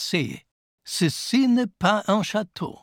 C. Ceci n'est pas un château.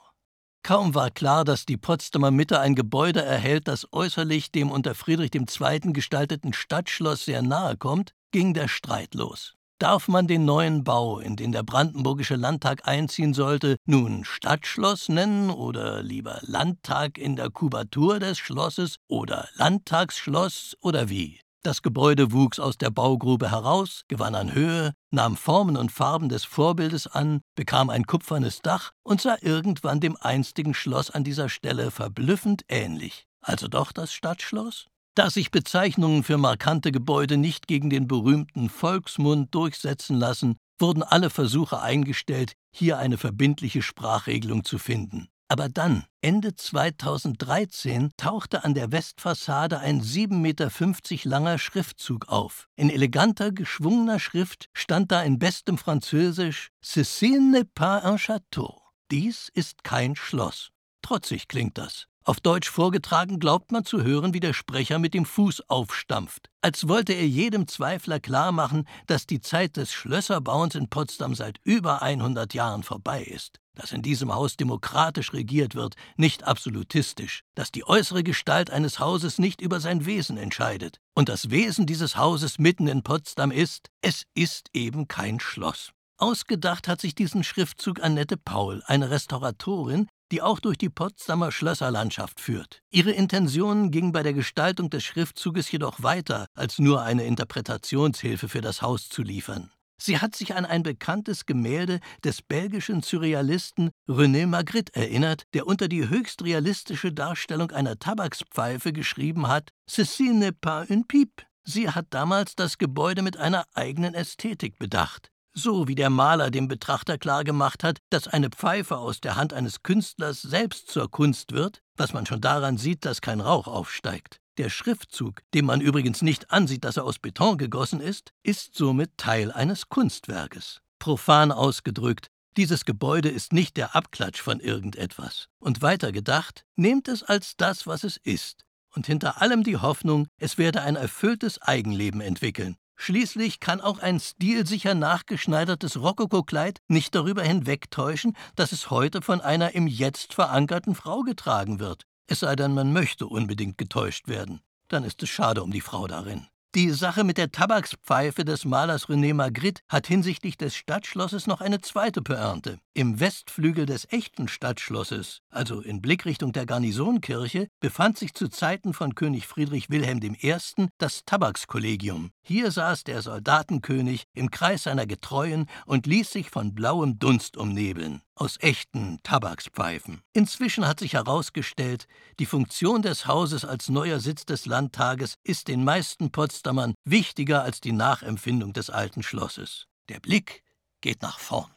Kaum war klar, dass die Potsdamer Mitte ein Gebäude erhält, das äußerlich dem unter Friedrich II. gestalteten Stadtschloss sehr nahe kommt, ging der Streit los. Darf man den neuen Bau, in den der Brandenburgische Landtag einziehen sollte, nun Stadtschloss nennen oder lieber Landtag in der Kubatur des Schlosses oder Landtagsschloss oder wie? Das Gebäude wuchs aus der Baugrube heraus, gewann an Höhe, nahm Formen und Farben des Vorbildes an, bekam ein kupfernes Dach und sah irgendwann dem einstigen Schloss an dieser Stelle verblüffend ähnlich. Also doch das Stadtschloss? Da sich Bezeichnungen für markante Gebäude nicht gegen den berühmten Volksmund durchsetzen lassen, wurden alle Versuche eingestellt, hier eine verbindliche Sprachregelung zu finden. Aber dann, Ende 2013, tauchte an der Westfassade ein 7,50 Meter langer Schriftzug auf. In eleganter, geschwungener Schrift stand da in bestem Französisch Ceci n'est pas un château. Dies ist kein Schloss. Trotzig klingt das. Auf Deutsch vorgetragen glaubt man zu hören, wie der Sprecher mit dem Fuß aufstampft, als wollte er jedem Zweifler klarmachen, dass die Zeit des Schlösserbauens in Potsdam seit über 100 Jahren vorbei ist, dass in diesem Haus demokratisch regiert wird, nicht absolutistisch, dass die äußere Gestalt eines Hauses nicht über sein Wesen entscheidet, und das Wesen dieses Hauses mitten in Potsdam ist, es ist eben kein Schloss. Ausgedacht hat sich diesen Schriftzug Annette Paul, eine Restauratorin, die auch durch die Potsdamer Schlösserlandschaft führt. Ihre Intention ging bei der Gestaltung des Schriftzuges jedoch weiter, als nur eine Interpretationshilfe für das Haus zu liefern. Sie hat sich an ein bekanntes Gemälde des belgischen Surrealisten René Magritte erinnert, der unter die höchst realistische Darstellung einer Tabakspfeife geschrieben hat: Ceci n'est pas une pipe. Sie hat damals das Gebäude mit einer eigenen Ästhetik bedacht so wie der Maler dem Betrachter klargemacht hat, dass eine Pfeife aus der Hand eines Künstlers selbst zur Kunst wird, was man schon daran sieht, dass kein Rauch aufsteigt. Der Schriftzug, dem man übrigens nicht ansieht, dass er aus Beton gegossen ist, ist somit Teil eines Kunstwerkes. Profan ausgedrückt, dieses Gebäude ist nicht der Abklatsch von irgendetwas. Und weiter gedacht, nehmt es als das, was es ist. Und hinter allem die Hoffnung, es werde ein erfülltes Eigenleben entwickeln, Schließlich kann auch ein stilsicher nachgeschneidertes Rokokokleid nicht darüber hinwegtäuschen, dass es heute von einer im Jetzt verankerten Frau getragen wird. Es sei denn, man möchte unbedingt getäuscht werden. Dann ist es schade um die Frau darin. Die Sache mit der Tabakspfeife des Malers René Magritte hat hinsichtlich des Stadtschlosses noch eine zweite Pointe. Im Westflügel des echten Stadtschlosses, also in Blickrichtung der Garnisonkirche, befand sich zu Zeiten von König Friedrich Wilhelm I. das Tabakskollegium. Hier saß der Soldatenkönig im Kreis seiner Getreuen und ließ sich von blauem Dunst umnebeln aus echten Tabakspfeifen. Inzwischen hat sich herausgestellt, die Funktion des Hauses als neuer Sitz des Landtages ist den meisten Potsdamern wichtiger als die Nachempfindung des alten Schlosses. Der Blick geht nach vorn.